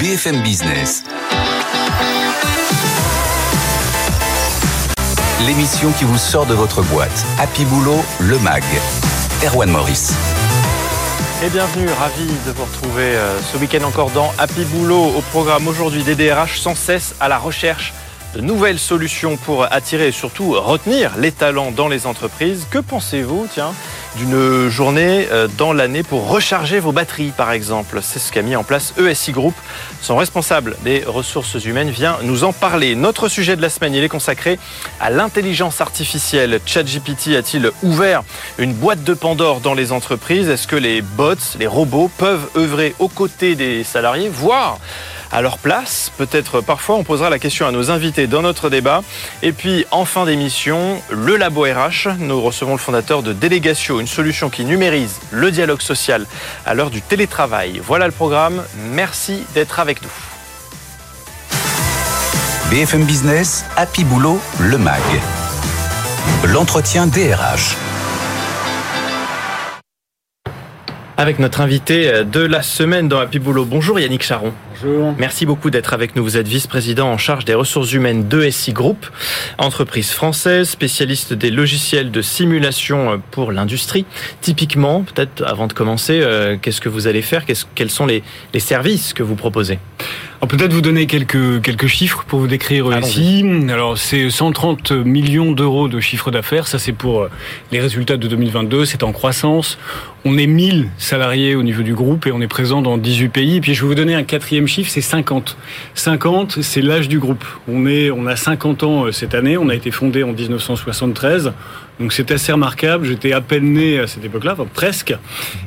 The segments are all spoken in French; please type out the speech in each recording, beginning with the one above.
BFM Business. L'émission qui vous sort de votre boîte. Happy Boulot, le MAG. Erwan Maurice. Et bienvenue, ravi de vous retrouver euh, ce week-end encore dans Happy Boulot. Au programme aujourd'hui des DRH sans cesse à la recherche de nouvelles solutions pour attirer et surtout retenir les talents dans les entreprises. Que pensez-vous, tiens, d'une journée euh, dans l'année pour recharger vos batteries, par exemple C'est ce qu'a mis en place ESI Group. Son responsable des ressources humaines vient nous en parler. Notre sujet de la semaine, il est consacré à l'intelligence artificielle. ChatGPT a-t-il ouvert une boîte de Pandore dans les entreprises? Est-ce que les bots, les robots peuvent œuvrer aux côtés des salariés, voire à leur place. Peut-être parfois on posera la question à nos invités dans notre débat. Et puis en fin d'émission, le Labo RH. Nous recevons le fondateur de Délégation, une solution qui numérise le dialogue social à l'heure du télétravail. Voilà le programme. Merci d'être avec nous. BFM Business, Happy Boulot, le MAG. L'entretien DRH. Avec notre invité de la semaine dans Happy Boulot. Bonjour Yannick Charon. Bonjour. Merci beaucoup d'être avec nous. Vous êtes vice-président en charge des ressources humaines de SI Group, entreprise française, spécialiste des logiciels de simulation pour l'industrie. Typiquement, peut-être avant de commencer, euh, qu'est-ce que vous allez faire? Quels sont les, les services que vous proposez? Peut-être vous donner quelques quelques chiffres pour vous décrire ici. Alors c'est 130 millions d'euros de chiffre d'affaires, ça c'est pour euh, les résultats de 2022, c'est en croissance. On est 1000 salariés au niveau du groupe et on est présent dans 18 pays. Et puis je vais vous donner un quatrième chiffre, c'est 50. 50, c'est l'âge du groupe. On est on a 50 ans euh, cette année, on a été fondé en 1973. Donc c'est assez remarquable. J'étais à peine né à cette époque-là, enfin, presque.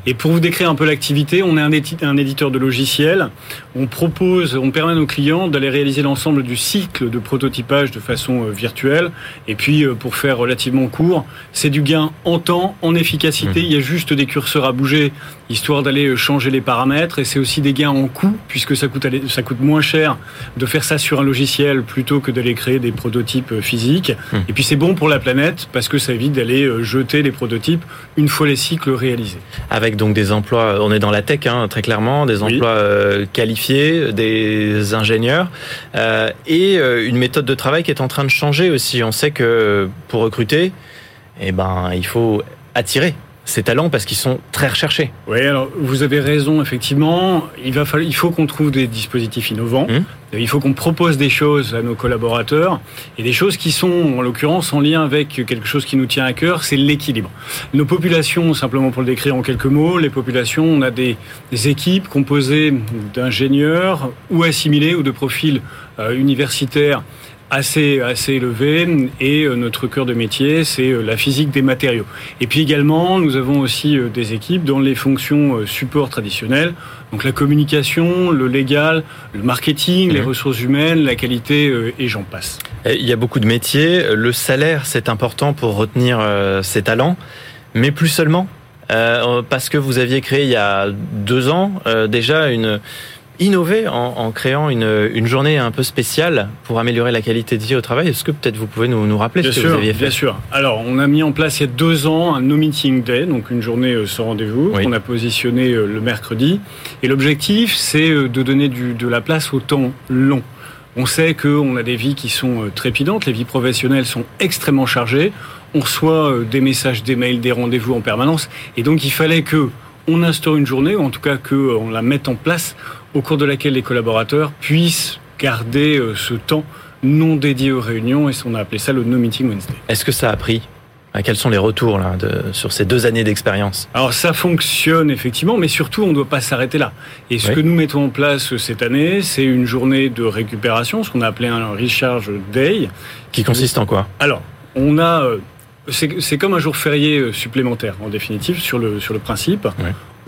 Et pour vous décrire un peu l'activité, on est un, un éditeur de logiciels. On propose, on permet à nos clients d'aller réaliser l'ensemble du cycle de prototypage de façon euh, virtuelle. Et puis, euh, pour faire relativement court, c'est du gain en temps, en efficacité. Mmh. Il y a juste des curseurs à bouger, histoire d'aller euh, changer les paramètres. Et c'est aussi des gains en coût, puisque ça coûte, ça coûte moins cher de faire ça sur un logiciel plutôt que d'aller créer des prototypes physiques. Mmh. Et puis c'est bon pour la planète, parce que ça évite d'aller euh, jeter les prototypes une fois les cycles réalisés. Avec donc des emplois, on est dans la tech hein, très clairement, des emplois euh, qualifiés, des ingénieurs euh, et une méthode de travail qui est en train de changer aussi. On sait que pour recruter, eh ben, il faut attirer ces talents parce qu'ils sont très recherchés. Oui, alors vous avez raison, effectivement. Il, va falloir, il faut qu'on trouve des dispositifs innovants. Hum. Il faut qu'on propose des choses à nos collaborateurs et des choses qui sont, en l'occurrence, en lien avec quelque chose qui nous tient à cœur, c'est l'équilibre. Nos populations, simplement pour le décrire en quelques mots, les populations, on a des, des équipes composées d'ingénieurs ou assimilés ou de profils euh, universitaires assez assez élevé et euh, notre cœur de métier c'est euh, la physique des matériaux. Et puis également nous avons aussi euh, des équipes dans les fonctions support traditionnelles, donc la communication, le légal, le marketing, les mhm. ressources humaines, la qualité et j'en passe. Il y a beaucoup de métiers, le salaire c'est important pour retenir ces talents, mais plus seulement parce que vous aviez créé il y a deux ans déjà une innover en, créant une, une, journée un peu spéciale pour améliorer la qualité de vie au travail. Est-ce que peut-être vous pouvez nous, nous rappeler ce que vous aviez fait Bien sûr. Alors, on a mis en place il y a deux ans un No Meeting Day, donc une journée euh, sans rendez-vous, qu'on a positionné euh, le mercredi. Et l'objectif, c'est euh, de donner du, de la place au temps long. On sait qu'on a des vies qui sont trépidantes, les vies professionnelles sont extrêmement chargées. On reçoit des messages, des mails, des rendez-vous en permanence. Et donc, il fallait que on instaure une journée, ou en tout cas qu'on la mette en place au cours de laquelle les collaborateurs puissent garder euh, ce temps non dédié aux réunions et on a appelé ça le No Meeting Wednesday. Est-ce que ça a pris? Quels sont les retours là, de, sur ces deux années d'expérience? Alors ça fonctionne effectivement, mais surtout on ne doit pas s'arrêter là. Et ce que nous mettons en place cette année, c'est une journée de récupération, ce qu'on a appelé un Recharge Day. Qui consiste en quoi? Alors, on a... Euh, c'est comme un jour férié euh, supplémentaire, en définitive, sur le, sur le principe.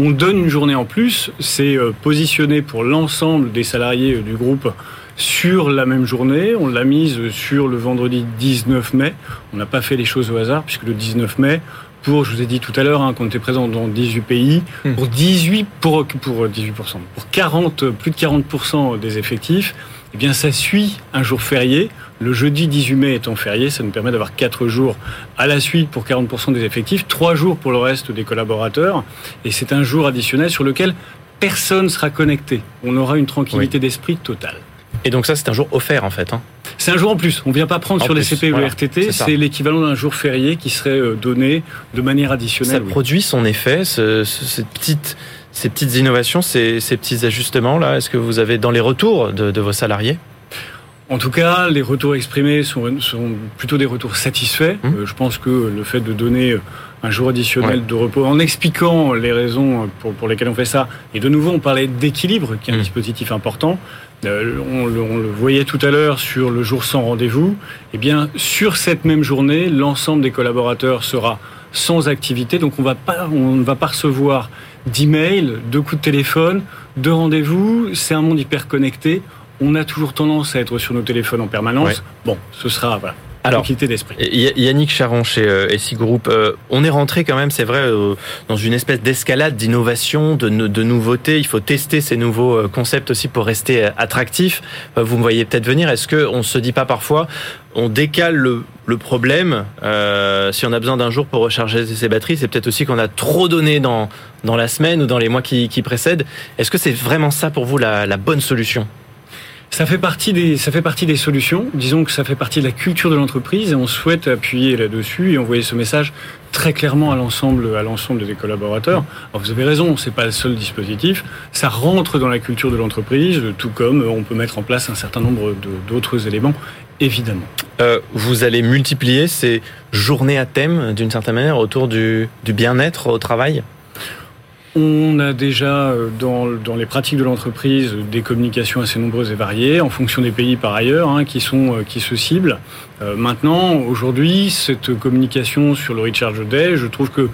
On donne une journée en plus, c'est euh, positionné pour l'ensemble des salariés euh, du groupe sur la même journée. On l'a mise sur le vendredi 19 mai. On n'a pas fait les choses au hasard, puisque le 19 mai, pour, je vous ai dit tout à l'heure, hein, qu'on était présent dans 18 pays, hmm. pour 18, pour, pour 18%, pour 40, plus de 40% des effectifs, eh bien, ça suit un jour férié. Le jeudi 18 mai étant férié, ça nous permet d'avoir 4 jours à la suite pour 40% des effectifs, 3 jours pour le reste des collaborateurs. Et c'est un jour additionnel sur lequel personne sera connecté. On aura une tranquillité d'esprit totale. Et donc ça, c'est un jour offert en fait. Hein. C'est un jour en plus. On ne vient pas prendre sur les CP ou les RTT. C'est l'équivalent d'un jour férié qui serait euh, donné de manière additionnelle. Ça produit son effet, cette petite, ces petites innovations, ces, petits ajustements là. Est-ce que vous avez dans les retours de vos salariés en tout cas, les retours exprimés sont, plutôt des retours satisfaits. Mmh. Euh, je pense que le fait de donner un jour additionnel de repos, en expliquant les raisons pour, lesquelles on fait ça, et de nouveau, on parlait d'équilibre, qui est un mmh. dispositif important. Euh, on, le, on, le, voyait tout à l'heure sur le jour sans rendez-vous. Eh bien, sur cette même journée, l'ensemble des collaborateurs sera sans activité, donc on va pas, on ne va pas recevoir d'emails, de coups de téléphone, de rendez-vous. C'est un monde hyper connecté on a toujours tendance à être sur nos téléphones en permanence. Bon, ce sera voilà, alors, d'esprit. Yannick Charon chez euh, SI Group, euh, on est rentré quand même, c'est vrai, euh, dans une espèce d'escalade d'innovation, de, de nouveautés. Il faut tester ces nouveaux concepts aussi pour rester attractif. vous me voyez peut-être venir. Est-ce qu'on ne se dit pas parfois, on décale le, problème Si on a besoin d'un jour pour recharger ses batteries, c'est peut-être aussi qu'on a trop donné dans, dans la semaine ou dans les mois qui, précèdent. Est-ce que c'est vraiment ça pour vous la bonne solution? Ça fait partie des ça fait partie des solutions. Disons que ça fait partie de la culture de l'entreprise et on souhaite appuyer là-dessus et envoyer ce message très clairement à l'ensemble à l'ensemble des collaborateurs. Vous avez raison, c'est pas le seul dispositif. Ça rentre dans la culture de l'entreprise, tout comme on peut mettre en place un certain nombre d'autres éléments, évidemment. Euh, vous allez multiplier ces journées à thème d'une certaine manière autour du, du bien-être au travail? On a déjà euh, dans, les pratiques de l'entreprise des communications assez nombreuses et variées, en fonction des pays par ailleurs, hein, qui, sont, euh, qui se ciblent. Euh, maintenant, aujourd'hui, cette communication sur le Recharge Day, je trouve que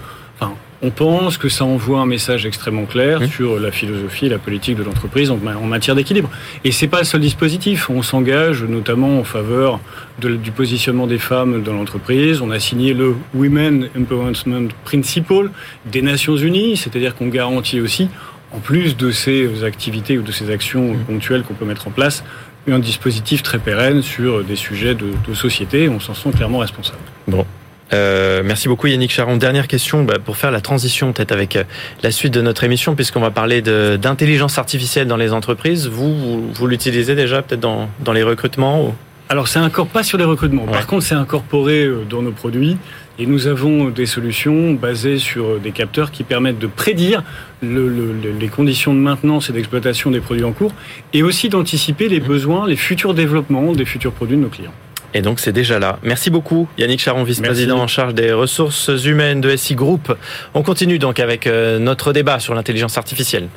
on pense que ça envoie un message extrêmement clair mmh. sur la philosophie et la politique de l'entreprise en, matière d'équilibre. Et c'est pas le seul dispositif. On s'engage notamment en faveur du positionnement des femmes dans l'entreprise. On a signé le Women Empowerment Principle des Nations Unies, c'est-à-dire qu'on garantit aussi, en plus de ces activités ou de ces actions mmh. ponctuelles qu'on peut mettre en place, un dispositif très pérenne sur des sujets de, de société. On s'en sent clairement responsable. Bon, euh, merci beaucoup Yannick Charon. Dernière question bah, pour faire la transition peut-être avec euh, la suite de notre émission puisqu'on va parler d'intelligence artificielle dans les entreprises. Vous, vous, l'utilisez déjà peut-être dans, dans, les recrutements Alors c'est encore pas sur les recrutements. Par contre c'est incorporé euh, dans nos produits et nous avons des solutions basées sur des capteurs qui permettent de prédire le, les conditions de maintenance et d'exploitation des produits en cours et aussi d'anticiper les besoins, les futurs développements des futurs produits de nos clients. Et donc c'est déjà là. Merci beaucoup Yannick Charon, vice-président en charge des ressources humaines de SI Group. On continue donc avec euh, notre débat sur l'intelligence artificielle.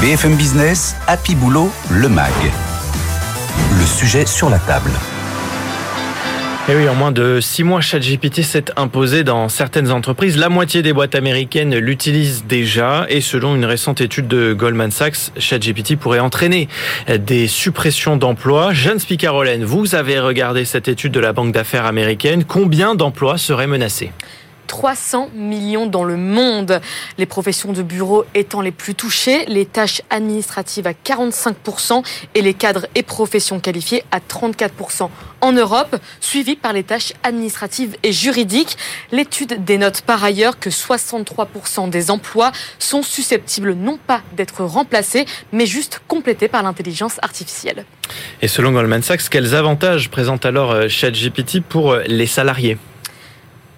BFM Business, Happy Boulot, le MAG. Le sujet sur la table. Et oui, en moins de six mois, ChatGPT s'est imposé dans certaines entreprises. La moitié des boîtes américaines l'utilisent déjà. Et selon une récente étude de Goldman Sachs, ChatGPT pourrait entraîner des suppressions d'emplois. Jeanne Spicarolen, vous avez regardé cette étude de la banque d'affaires américaine. Combien d'emplois seraient menacés? 300 millions dans le monde. Les professions de bureau étant les plus touchées, les tâches administratives à 45% et les cadres et professions qualifiées à 34% en Europe, suivi par les tâches administratives et juridiques. L'étude dénote par ailleurs que 63% des emplois sont susceptibles non pas d'être remplacés, mais juste complétés par l'intelligence artificielle. Et selon Goldman Sachs, quels avantages présente alors euh, ChatGPT pour euh, les salariés?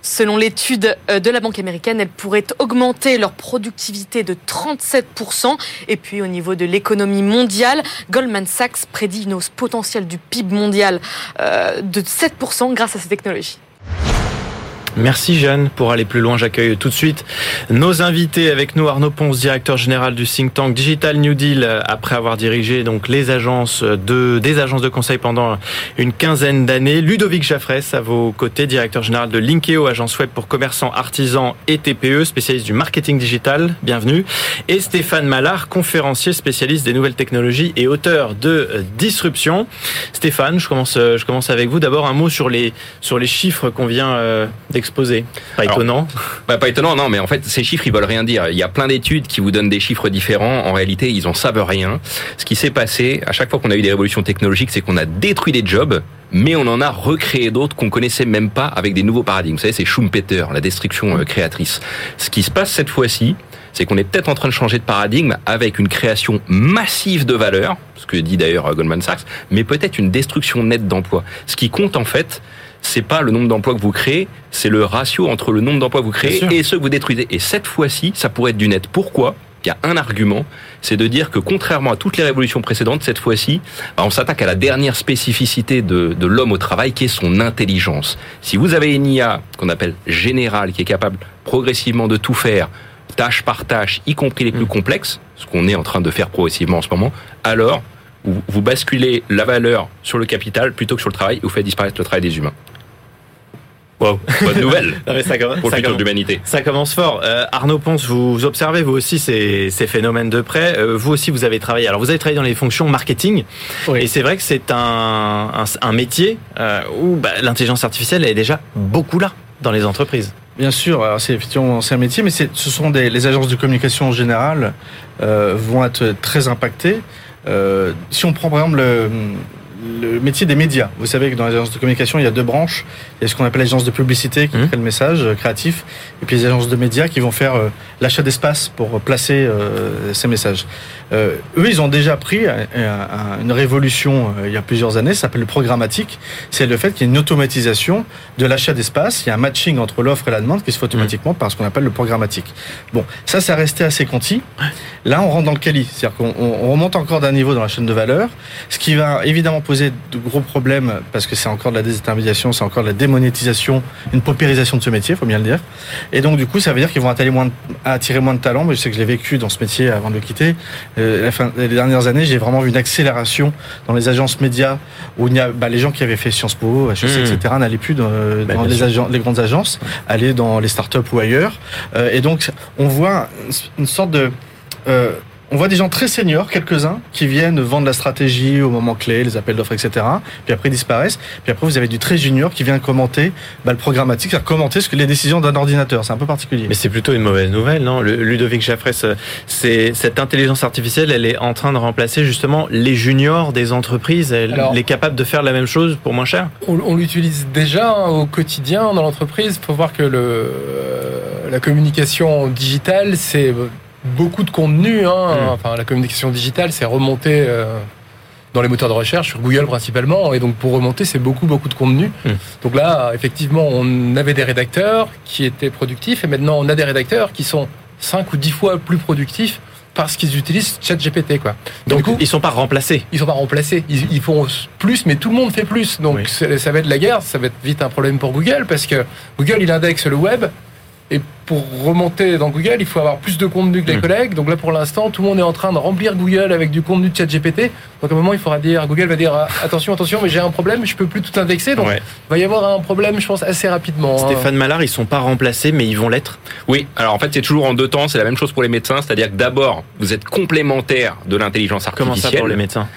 Selon l'étude euh, de la Banque américaine, elle pourrait augmenter leur productivité de 37%. Et puis au niveau de l'économie mondiale, Goldman Sachs prédit une hausse potentielle du PIB mondial euh, de 7% grâce à ces technologies. Merci Jeanne. Pour aller plus loin, j'accueille tout de suite nos invités avec nous. Arnaud Ponce, directeur général du think tank Digital New Deal, après avoir dirigé donc les agences de, des agences de conseil pendant une quinzaine d'années. Ludovic Jaffresse, à vos côtés, directeur général de Linkeo, agence web pour commerçants, artisans et TPE, spécialiste du marketing digital. Bienvenue. Et Stéphane Mallard, conférencier spécialiste des nouvelles technologies et auteur de Disruption. Stéphane, je commence, je commence avec vous. D'abord un mot sur les, sur les chiffres qu'on vient euh, exposé. Pas étonnant. Bah, pas étonnant, non, mais en fait, ces chiffres, ils veulent rien dire. Il y a plein d'études qui vous donnent des chiffres différents. En réalité, ils en savent rien. Ce qui s'est passé, à chaque fois qu'on a eu des révolutions technologiques, c'est qu'on a détruit des jobs, mais on en a recréé d'autres qu'on connaissait même pas avec des nouveaux paradigmes. Vous savez, c'est Schumpeter, la destruction euh, créatrice. Ce qui se passe cette fois-ci, c'est qu'on est peut-être en train de changer de paradigme avec une création massive de valeur, ce que dit d'ailleurs Goldman Sachs, mais peut-être une destruction nette d'emplois. Ce qui compte en fait, c'est pas le nombre d'emplois que vous créez, c'est le ratio entre le nombre d'emplois que vous créez et ceux que vous détruisez. Et cette fois-ci, ça pourrait être du net. Pourquoi? Il y a un argument, c'est de dire que contrairement à toutes les révolutions précédentes, cette fois-ci, bah, on s'attaque à la dernière spécificité de, de l'homme au travail, qui est son intelligence. Si vous avez une IA qu'on appelle générale, qui est capable progressivement de tout faire, tâche par tâche, y compris les plus mm. complexes, ce qu'on est en train de faire progressivement en ce moment, alors vous, vous basculez la valeur sur le capital plutôt que sur le travail, et vous faites disparaître le travail des humains. Wow. Bonne nouvelle ça, pour le futur de l'humanité. Ça commence fort. Euh, Arnaud Ponce, vous observez vous aussi ces, ces phénomènes de près. Euh, vous aussi, vous avez travaillé. Alors, vous avez travaillé dans les fonctions marketing. Oui. Et c'est vrai que c'est un, un, un, métier euh, où bah, l'intelligence artificielle est déjà beaucoup là dans les entreprises. Bien sûr, c'est effectivement c'est un métier, mais ce sont des les agences de communication en général euh, vont être très impactées. Euh, si on prend par exemple le, le métier des médias. Vous savez que dans les agences de communication, il y a deux branches. Il y a ce qu'on appelle l'agence de publicité qui mmh. crée le message euh, créatif, et puis les agences de médias qui vont faire euh, l'achat d'espace pour placer euh, ces messages. Euh, eux, ils ont déjà pris un, un, une révolution il y a plusieurs années, ça s'appelle le programmatique. C'est le fait qu'il y ait une automatisation de l'achat d'espace. Il y a un matching entre l'offre et la demande qui se fait automatiquement mmh. par ce qu'on appelle le programmatique. Bon, ça, ça resté assez conti. Là, on rentre dans le quali, c'est-à-dire qu'on on remonte encore d'un niveau dans la chaîne de valeur, ce qui va évidemment poser de gros problèmes parce que c'est encore de la désintermédiation, c'est encore de la démonétisation, une paupérisation de ce métier, faut bien le dire. Et donc, du coup, ça veut dire qu'ils vont attirer moins de, attirer moins de talents. Mais je sais que je l'ai vécu dans ce métier avant de le quitter. Euh, la fin, les dernières années, j'ai vraiment vu une accélération dans les agences médias où il y a bah, les gens qui avaient fait Sciences Po, HEC, mmh. etc. n'allaient plus dans, bah, dans les, les, grandes agences, aller dans les startups ou ailleurs. Euh, et donc, on voit une sorte de euh, on voit des gens très seniors, quelques-uns, qui viennent vendre la stratégie au moment clé, les appels d'offres, etc. Puis après ils disparaissent. Puis après vous avez du très junior qui vient commenter bah, le programmatique, c'est-à-dire commenter ce que les décisions d'un ordinateur. C'est un peu particulier. Mais c'est plutôt une mauvaise nouvelle, non? Le, Ludovic Jaffres, c'est cette intelligence artificielle, elle est en train de remplacer justement les juniors des entreprises. Elle, Alors, est capable de faire la même chose pour moins cher? On, on l'utilise déjà hein, au quotidien dans l'entreprise. Il faut voir que le, euh, la communication digitale, c'est beaucoup de contenu. Hein. Mmh. Enfin, la communication digitale, c'est remonté euh, dans les moteurs de recherche, sur Google principalement. Et donc, pour remonter, c'est beaucoup, beaucoup de contenu. Mmh. Donc là, effectivement, on avait des rédacteurs qui étaient productifs. Et maintenant, on a des rédacteurs qui sont 5 ou 10 fois plus productifs parce qu'ils utilisent ChatGPT quoi. Donc du coup, ils sont pas remplacés. Ils sont pas remplacés. Ils, ils, font plus, mais tout le monde fait plus. Donc oui. ça va être la guerre. Ça va être vite un problème pour Google parce que Google il indexe le web et pour remonter dans Google, il faut avoir plus de contenu que les mmh. collègues. Donc là, pour l'instant, tout le monde est en train de remplir Google avec du contenu de chat GPT. Donc à un moment, il faudra dire, Google va dire, attention, attention, mais j'ai un problème, je peux plus tout indexer. Donc ouais. il va y avoir un problème, je pense, assez rapidement. Stéphane hein. Mallard, ils sont pas remplacés, mais ils vont l'être. Oui. Alors en fait, c'est toujours en deux temps. C'est la même chose pour les médecins. C'est-à-dire que d'abord, vous êtes complémentaire de l'intelligence artificielle. Comment ça pour les médecins?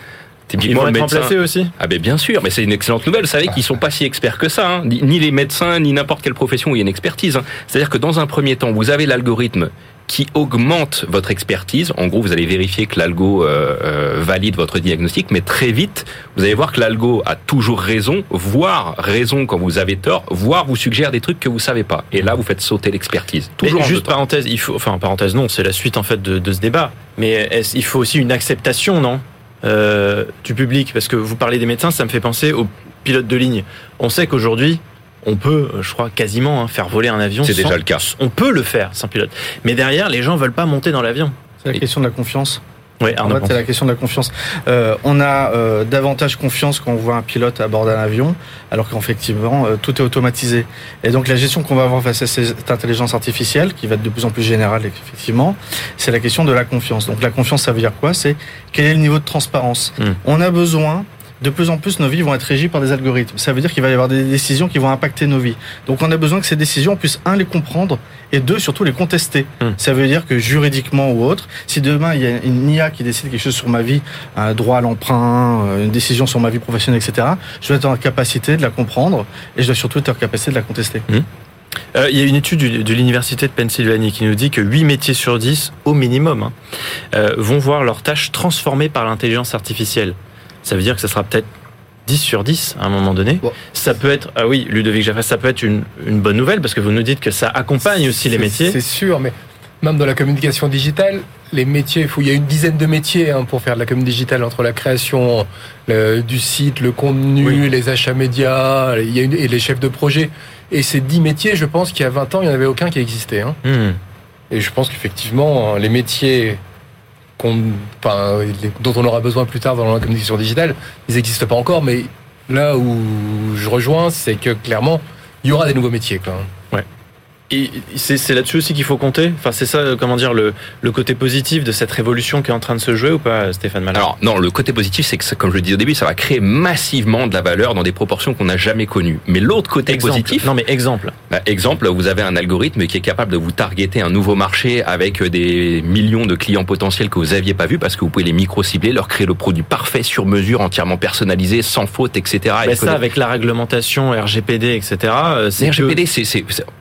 Typiquement, Ils vont être remplacés aussi Ah ben bien sûr, mais c'est une excellente nouvelle. Vous savez qu'ils sont pas si experts que ça, hein. ni les médecins, ni n'importe quelle profession où il y a une expertise. Hein. C'est-à-dire que dans un premier temps, vous avez l'algorithme qui augmente votre expertise. En gros, vous allez vérifier que l'algo euh, euh, valide votre diagnostic, mais très vite, vous allez voir que l'algo a toujours raison, voire raison quand vous avez tort, voire vous suggère des trucs que vous savez pas. Et là, vous faites sauter l'expertise. Toujours juste parenthèse, il faut, enfin parenthèse non, c'est la suite en fait de, de ce débat. Mais il faut aussi une acceptation, non? Euh, du public Parce que vous parlez des médecins, ça me fait penser aux pilotes de ligne. On sait qu'aujourd'hui, on peut, je crois, quasiment hein, faire voler un avion. C'est déjà le cas. On peut le faire sans pilote. Mais derrière, les gens veulent pas monter dans l'avion. C'est la question de la confiance. Oui, en fait, c'est la question de la confiance. Euh, on a euh, davantage confiance quand on voit un pilote à bord d'un avion, alors qu'effectivement, euh, tout est automatisé. Et donc, la gestion qu'on va avoir face à cette intelligence artificielle, qui va être de plus en plus générale, effectivement, c'est la question de la confiance. Donc, la confiance, ça veut dire quoi? C'est quel est le niveau de transparence? Mmh. On a besoin de plus en plus nos vies vont être régies par des algorithmes. Ça veut dire qu'il va y avoir des décisions qui vont impacter nos vies. Donc on a besoin que ces décisions, on puisse, un, les comprendre, et deux, surtout les contester. Mmh. Ça veut dire que juridiquement ou autre, si demain il y a une IA qui décide quelque chose sur ma vie, un droit à l'emprunt, une décision sur ma vie professionnelle, etc., je dois être en capacité de la comprendre, et je dois surtout être en capacité de la contester. Mmh. Euh, il y a une étude de l'Université de Pennsylvanie qui nous dit que 8 métiers sur 10, au minimum, hein, euh, vont voir leurs tâches transformées par l'intelligence artificielle ça veut dire que ça sera peut-être 10 sur 10 à un moment donné. Bon. Ça peut être, ah oui, Ludovic Jaffray, ça peut être une, une, bonne nouvelle parce que vous nous dites que ça accompagne aussi les métiers. C'est sûr, mais même dans la communication digitale, les métiers, il, faut, il y a une dizaine de métiers hein, pour faire de la com digitale entre la création du site, le contenu, les achats médias il y a une, et les chefs de projet. Et ces dix métiers, je pense qu'il y a 20 ans, il n'y en avait aucun qui existait. Hein. Hmm. Et je pense qu'effectivement, les métiers enfin, dont on aura besoin plus tard dans la communication digitale, ils n'existent pas encore, mais là où je rejoins, c'est que clairement, il y aura des nouveaux métiers. Quoi. Ouais. Et c'est là-dessus aussi qu'il faut compter. Enfin, c'est ça, comment dire, le, le, côté positif de cette révolution qui est en train de se jouer ou pas, Stéphane Malin? Alors non, le côté positif, c'est que, comme je le disais au début, ça va créer massivement de la valeur dans des proportions qu'on n'a jamais connues. Mais l'autre côté positif, non mais exemple, bah, exemple, vous avez un algorithme qui est capable de vous targeter un nouveau marché avec des millions de clients potentiels que vous aviez pas vus parce que vous pouvez les micro-cibler, leur créer le produit parfait sur mesure, entièrement personnalisé, sans faute, etc. Mais ça, avec la réglementation RGPD, etc. C'est RGPD, c'est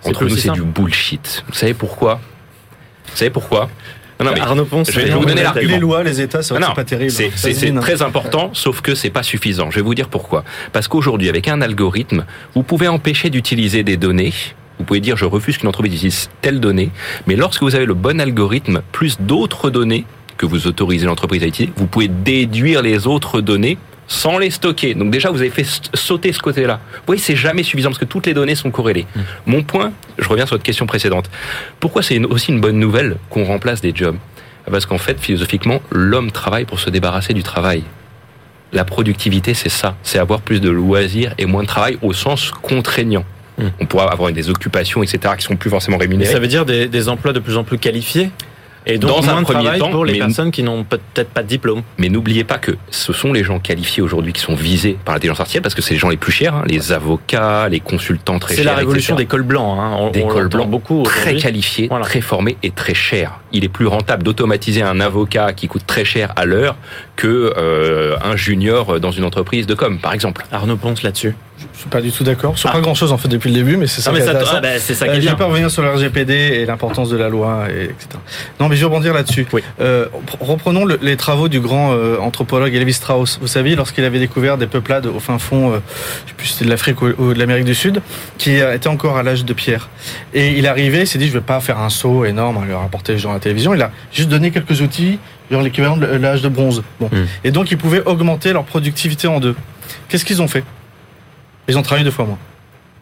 entre nous, c'est du bullshit. Vous savez pourquoi Vous savez pourquoi non, Arnaud Ponce, je vais vous donner l'argument. Les lois, les États, c'est pas terrible. C'est très important, sauf que c'est pas suffisant. Je vais vous dire pourquoi. Parce qu'aujourd'hui, avec un algorithme, vous pouvez empêcher d'utiliser des données. Vous pouvez dire je refuse qu'une entreprise utilise telle donnée, mais lorsque vous avez le bon algorithme plus d'autres données que vous autorisez l'entreprise à utiliser, vous pouvez déduire les autres données sans les stocker. Donc déjà, vous avez fait sauter ce côté-là. Vous voyez, c'est jamais suffisant parce que toutes les données sont corrélées. Mmh. Mon point, je reviens sur votre question précédente. Pourquoi c'est aussi une bonne nouvelle qu'on remplace des jobs? Parce qu'en fait, philosophiquement, l'homme travaille pour se débarrasser du travail. La productivité, c'est ça. C'est avoir plus de loisirs et moins de travail au sens contraignant. Mmh. On pourra avoir des occupations, etc., qui sont plus forcément rémunérées. ça veut dire des, des emplois de plus en plus qualifiés? Et donc, dans un premier temps, pour les personnes qui n'ont peut-être pas de diplôme. Mais n'oubliez pas que ce sont les gens qualifiés aujourd'hui qui sont visés par l'intelligence artificielle parce que c'est les gens les plus chers, hein, les avocats, les consultants très chers. C'est la révolution des cols blancs. Hein. On, des cols blancs beaucoup très qualifiés, très formés et très chers. Il est plus rentable d'automatiser un avocat qui coûte très cher à l'heure que euh, un junior dans une entreprise de com, par exemple. Arnaud Ponce là-dessus. Je suis pas du tout d'accord. Sur ah. pas grand-chose en fait depuis le début, mais c'est ça. Ah, mais ça, ah, bah, c'est ça qui euh, Je vais pas revenir sur le RGPD et l'importance de la loi, et, etc. Non, mais je vais rebondir là-dessus. Oui. Euh, reprenons le, les travaux du grand euh, anthropologue Elvis Strauss. Vous savez, lorsqu'il avait découvert des peuplades au fin fond, euh, je sais plus si c'était de l'Afrique ou, ou, de l'Amérique du Sud, qui étaient encore à l'âge de pierre. Et il est arrivé, il s'est dit, je vais pas faire un saut énorme à leur apporter les gens à la télévision. Il a juste donné quelques outils, genre l'équivalent de l'âge de bronze. Bon. Hmm. Et donc, ils pouvaient augmenter leur productivité en deux. Qu'est-ce qu'ils ont fait? Ils ont travaillé deux fois moins.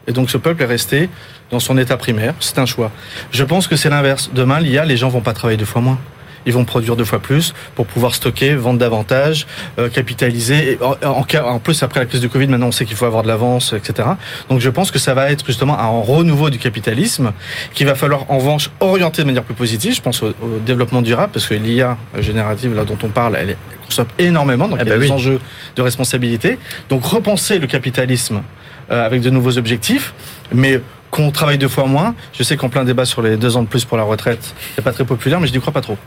Et donc ce peuple est resté dans son état primaire. C'est un choix. Je pense que c'est l'inverse. Demain, l'IA, les gens vont pas travailler deux fois moins. Ils vont produire deux fois plus pour pouvoir stocker, vendre davantage, euh, capitaliser. Et en, en, plus, après la crise du Covid, maintenant on sait qu'il faut avoir de l'avance, etc. Donc je pense que ça va être justement un renouveau du capitalisme qu'il va falloir en revanche orienter de manière plus positive. Je pense au, développement durable parce que l'IA générative là dont on parle, elle, consomme énormément. Donc eh il y a ben des enjeux de responsabilité. Donc repenser le capitalisme euh, avec de nouveaux objectifs, mais qu'on travaille deux fois moins. Je sais qu'en plein débat sur les deux ans de plus pour la retraite, c'est pas très populaire, mais je n'y crois pas trop.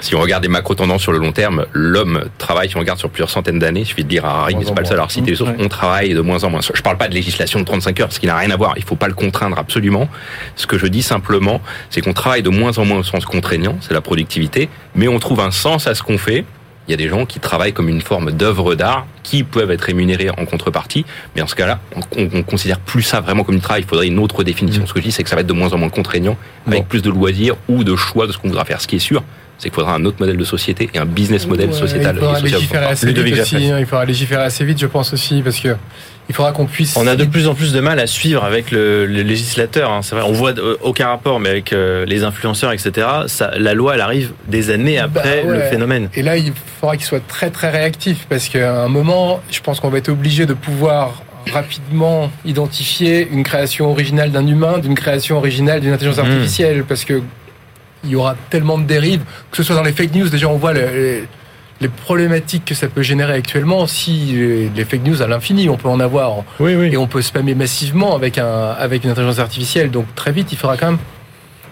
Si on regarde des macro-tendances sur le long terme, l'homme travaille, si on regarde sur plusieurs centaines d'années, il suffit de dire à Harry, mais c'est pas le seul à citer les sources, on travaille de moins en moins. Je parle pas de législation de 35 heures, parce qu'il n'a rien à voir, il faut pas le contraindre absolument. Ce que je dis simplement, c'est qu'on travaille de moins en moins au sens contraignant, c'est la productivité, mais on trouve un sens à ce qu'on fait, il y a des gens qui travaillent comme une forme d'œuvre d'art qui peuvent être rémunérés en contrepartie. Mais en ce cas-là, on, on, considère plus ça vraiment comme une travail. Il faudrait une autre définition. Mm. Ce que je dis, c'est que ça va être de moins en moins contraignant, avec plus de loisirs ou de choix de ce qu'on voudra faire. Ce qui est sûr, c'est qu'il faudra un autre modèle de société et un business model sociétal. Il faudra légiférer assez vite aussi, hein. il faudra légiférer assez vite, je pense aussi, parce que il faudra qu'on puisse. On a de plus en plus de mal à suivre avec le, législateur. Hein. C'est vrai, on voit euh, aucun rapport, mais avec euh, les influenceurs, etc. Ça, la loi, elle arrive des années bah après le phénomène. Et là, il faudra qu'il soit très très réactif, parce qu'à un moment, je pense qu'on va être obligé de pouvoir rapidement identifier une création originale d'un humain d'une création originale d'une intelligence mmh. artificielle, parce que il y aura tellement de dérives, que ce soit dans les fake news. Déjà, on voit les, les problématiques que ça peut générer actuellement, si les fake news à l'infini, on peut en avoir. Oui, oui. Et on peut spammer massivement avec, un, avec une intelligence artificielle. Donc très vite, il faudra quand même.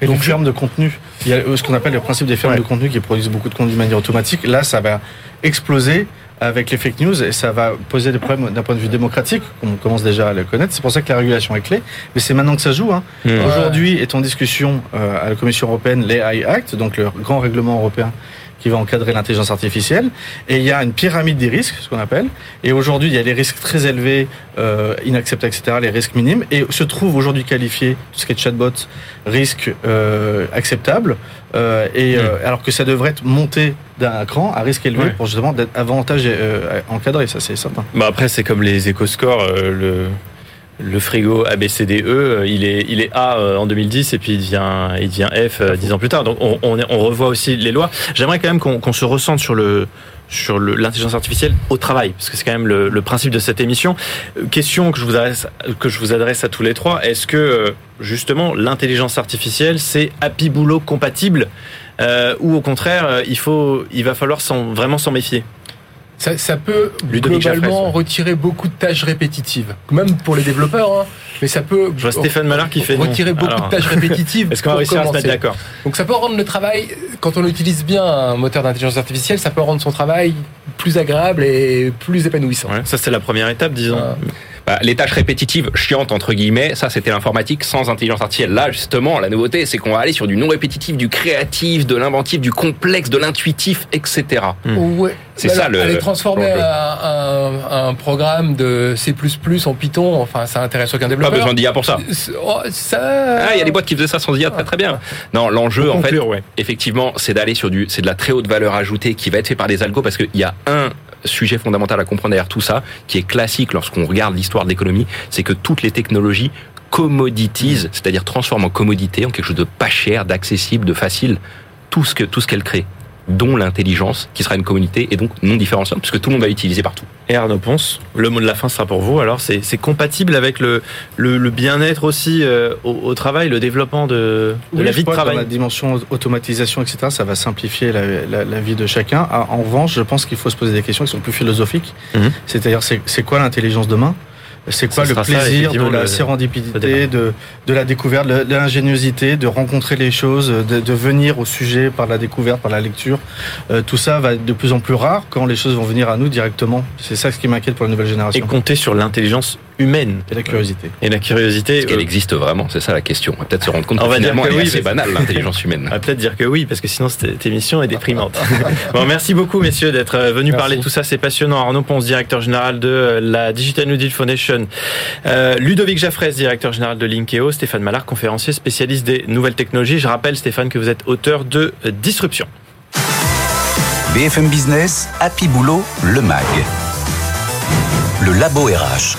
Et donc, fermes de contenu. Il y a ce qu'on appelle le principe des fermes de contenu qui produisent beaucoup de contenu de manière automatique. Là, ça va exploser avec les fake news et ça va poser des problèmes d'un point de vue démocratique, on commence déjà à le connaître. C'est pour ça que la régulation est clé. Mais c'est maintenant que ça joue. Hein. Mmh. Aujourd'hui est en discussion euh, à la Commission européenne l'AI Act, donc le grand règlement européen qui va encadrer l'intelligence artificielle. Et il y a une pyramide des risques, ce qu'on appelle. Et aujourd'hui, il y a les risques très élevés, euh, inacceptables, etc., les risques minimes. Et se trouve aujourd'hui qualifié tout ce qui est chatbot, risque euh, acceptable. Euh, et Hmm. euh, alors que ça devrait être monté d'un cran à risque élevé Ouais. pour justement d'être avantage euh, encadré, ça c'est certain. Bah après, c'est comme les éco-scores. euh, le, le frigo ABCDE, euh, il est, il est A euh, en 2010 et puis il devient, il devient F euh, dix ans plus tard. Donc on, on, revoit aussi les lois. J'aimerais quand même qu'on qu'on se ressente sur le sur l'intelligence artificielle au travail, parce que c'est quand même le, le principe de cette émission. Euh, Question que je vous adresse, que je vous adresse à tous les trois. Est-ce que euh, justement l'intelligence artificielle c'est Happy Boulot compatible euh, ou au contraire il faut, il va falloir vraiment s'en méfier? Ça, ça peut Ludovic globalement retirer beaucoup de tâches répétitives, même pour les développeurs. hein. mais ça peut Je vois Stéphane Mallard qui fait non. retirer beaucoup Alors, de tâches répétitives. Est-ce qu'on va réussir à se mettre d'accord? Donc ça peut rendre le travail, quand on utilise bien un moteur d'intelligence artificielle, ça peut rendre son travail plus agréable et plus épanouissant. Ouais, ça c'est la première étape, disons. Ah. Bah, les tâches répétitives, chiantes entre guillemets, ça c'était l'informatique sans intelligence artificielle. Là justement, la nouveauté, c'est qu'on va aller sur du non répétitif, du créatif, de l'inventif, du complexe, de l'intuitif, etc. Ouais. C'est Bah, ça, le- Aller transformer un, un- un programme de C++ en Python, enfin ça intéresse aucun Pas développeur. besoin d'IA pour ça. Oh, ça. Ah, il y a des boîtes qui faisaient ça sans IA, très très bien. Non, l'enjeu en fait, conclure, ouais. effectivement, c'est d'aller sur de la très haute valeur ajoutée qui va être fait par des algos parce qu'il y a un sujet fondamental à comprendre derrière tout ça, qui est classique lorsqu'on regarde l'histoire de l'économie, c'est que toutes les technologies commoditisent, c'est-à-dire transforment en commodité, en quelque chose de pas cher, d'accessible, de facile, tout ce que tout ce qu'elles créent, dont l'intelligence, qui sera une communauté et donc non différenciante, puisque tout le monde va l'utiliser partout. Et Arnaud Ponce, le mot de la fin sera pour vous. Alors, c'est compatible avec le, le, le bien-être aussi euh, au, au travail, le développement de, de Oui, la vie de travail. Dans la dimension automatisation, etc., ça va simplifier la, la- la vie de chacun. Ah, En revanche, je pense qu'il faut se poser des questions qui sont plus philosophiques. Mhm. C'est-à-dire, c'est c'est quoi l'intelligence demain? C'est quoi le ça, plaisir de la le- sérendipité, de, de la découverte, de de l'ingéniosité, de rencontrer les choses, de, de venir au sujet par la découverte, par la lecture. Euh, tout ça va être de plus en plus rare quand les choses vont venir à nous directement. C'est ça ce qui m'inquiète pour la nouvelle Et génération. compter sur l'intelligence humaine Et la curiosité. et la curiosité. Est-ce qu'elle euh, existe vraiment C'est ça la question. On va peut-être se rendre compte On que va dire que elle est oui, assez parce- banale, l'intelligence humaine. On va peut-être dire que oui, parce que sinon cette émission est déprimante. bon, merci beaucoup, messieurs, d'être euh, venus Merci. parler de tout ça. C'est passionnant. Arnaud Ponce, directeur général de euh, la Digital New Deal Foundation. Euh, Ludovic Jaffresse, directeur général de Linkeo. Stéphane Mallard, conférencier spécialiste des nouvelles technologies. Je rappelle, Stéphane, que vous êtes auteur de Disruption. BFM Business, Happy Boulot, le MAG. Le Labo RH.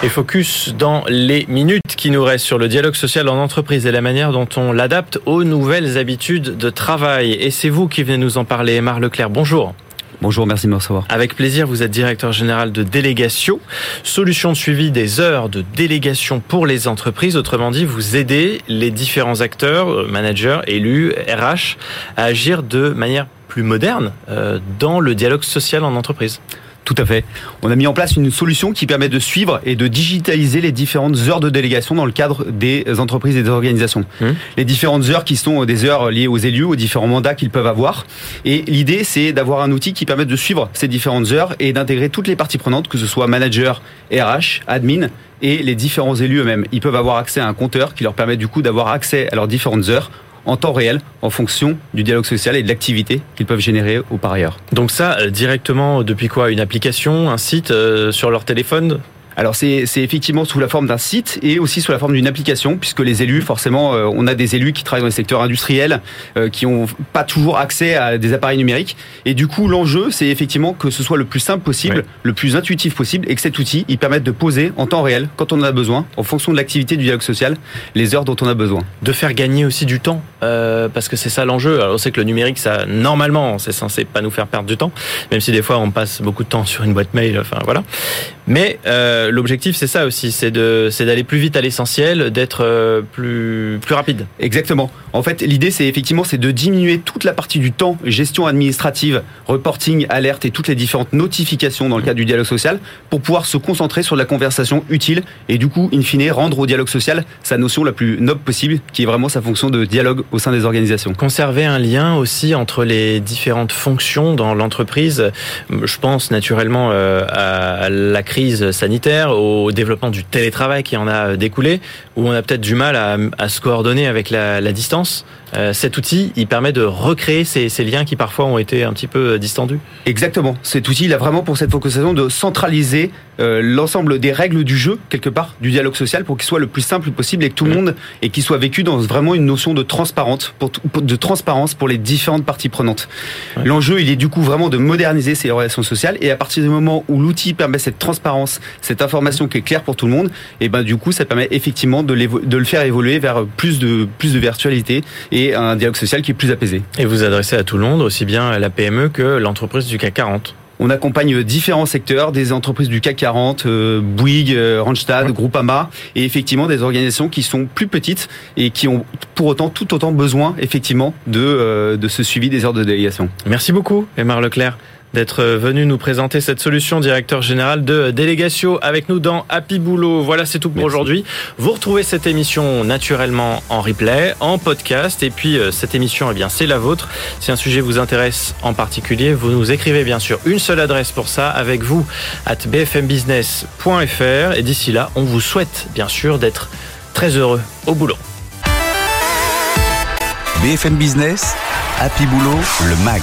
Et focus dans les minutes qui nous restent sur le dialogue social en entreprise et la manière dont on l'adapte aux nouvelles habitudes de travail. Et c'est vous qui venez nous en parler, Marc Leclerc. Bonjour. Bonjour, merci de me recevoir. Avec plaisir, vous êtes directeur général de délégation, solution de suivi des heures de délégation pour les entreprises. Autrement dit, vous aidez les différents acteurs, euh, managers, élus, RH, à agir de manière plus moderne euh, dans le dialogue social en entreprise. Tout à fait. On a mis en place une solution qui permet de suivre et de digitaliser les différentes heures de délégation dans le cadre des entreprises et des organisations. Mmh. Les différentes heures qui sont des heures liées aux élus, aux différents mandats qu'ils peuvent avoir. Et l'idée, c'est d'avoir un outil qui permet de suivre ces différentes heures et d'intégrer toutes les parties prenantes, que ce soit manager, RH, admin et les différents élus eux-mêmes. Ils peuvent avoir accès à un compteur qui leur permet du coup d'avoir accès à leurs différentes heures en temps réel en fonction du dialogue social et de l'activité qu'ils peuvent générer au par. Donc ça, euh, directement, depuis quoi? Une application, un site euh, sur leur téléphone? Alors c'est c'est effectivement sous la forme d'un site et aussi sous la forme d'une application puisque les élus forcément euh, on a des élus qui travaillent dans les secteurs industriels euh, qui ont pas toujours accès à des appareils numériques. Et du coup l'enjeu c'est effectivement que ce soit le plus simple possible, le plus intuitif possible et que cet outil il permette de poser en temps réel quand on en a besoin en fonction de l'activité du dialogue social les heures dont on a besoin. de faire gagner aussi du temps euh, parce que c'est ça l'enjeu. Alors on sait que le numérique, ça normalement, c'est censé pas nous faire perdre du temps, même si des fois on passe beaucoup de temps sur une boîte mail. Enfin voilà. Mais euh, l'objectif, c'est ça aussi, c'est de c'est d'aller plus vite à l'essentiel, d'être euh, plus plus rapide. Exactement. En fait, l'idée, c'est effectivement, c'est de diminuer toute la partie du temps, gestion administrative, reporting, alerte et toutes les différentes notifications dans le cadre du dialogue social, pour pouvoir se concentrer sur la conversation utile et du coup, in fine, rendre au dialogue social sa notion la plus noble possible, qui est vraiment sa fonction de dialogue au sein des organisations. Conserver un lien aussi entre les différentes fonctions dans l'entreprise. Je pense naturellement euh, à la crise sanitaire, au développement du télétravail qui en a découlé, où on a peut-être du mal à, se coordonner avec la distance. Euh, cet outil, il permet de recréer ces, ces, liens qui parfois ont été un petit peu distendus. Exactement. Cet outil, il a vraiment pour cette focalisation de centraliser euh, l'ensemble des règles du jeu quelque part, du dialogue social, pour qu'il soit le plus simple possible et que tout le monde et qu'il soit vécu dans vraiment une notion de transparence pour, de transparence pour les différentes parties prenantes. L'enjeu, il est du coup vraiment de moderniser ces relations sociales et à partir du moment où l'outil permet cette transparence, cette information qui est claire pour tout le monde, et ben du coup, ça permet effectivement de, de le faire évoluer vers plus de plus de virtualité et un dialogue social qui est plus apaisé. Et vous adressez à tout le monde, aussi bien la PME que l'entreprise du CAC 40. On accompagne différents secteurs, des entreprises du CAC 40, euh, Bouygues, euh, Randstad, ouais. Groupama, et effectivement des organisations qui sont plus petites et qui ont pour autant tout autant besoin effectivement de, euh, de ce suivi des heures de délégation. Merci beaucoup, Émar Leclerc d'être venu nous présenter cette solution, directeur général de Délégatio avec nous dans Happy Boulot. Voilà, c'est tout pour aujourd'hui. Vous retrouvez cette émission naturellement en replay, en podcast, et puis euh, cette émission, eh bien, c'est la vôtre. Si un sujet vous intéresse en particulier, vous nous écrivez bien sûr une seule adresse pour ça, avec vous, at bfmbusiness.fr. Et d'ici là, on vous souhaite bien sûr d'être très heureux au boulot. BFM Business, Happy Boulot, le MAG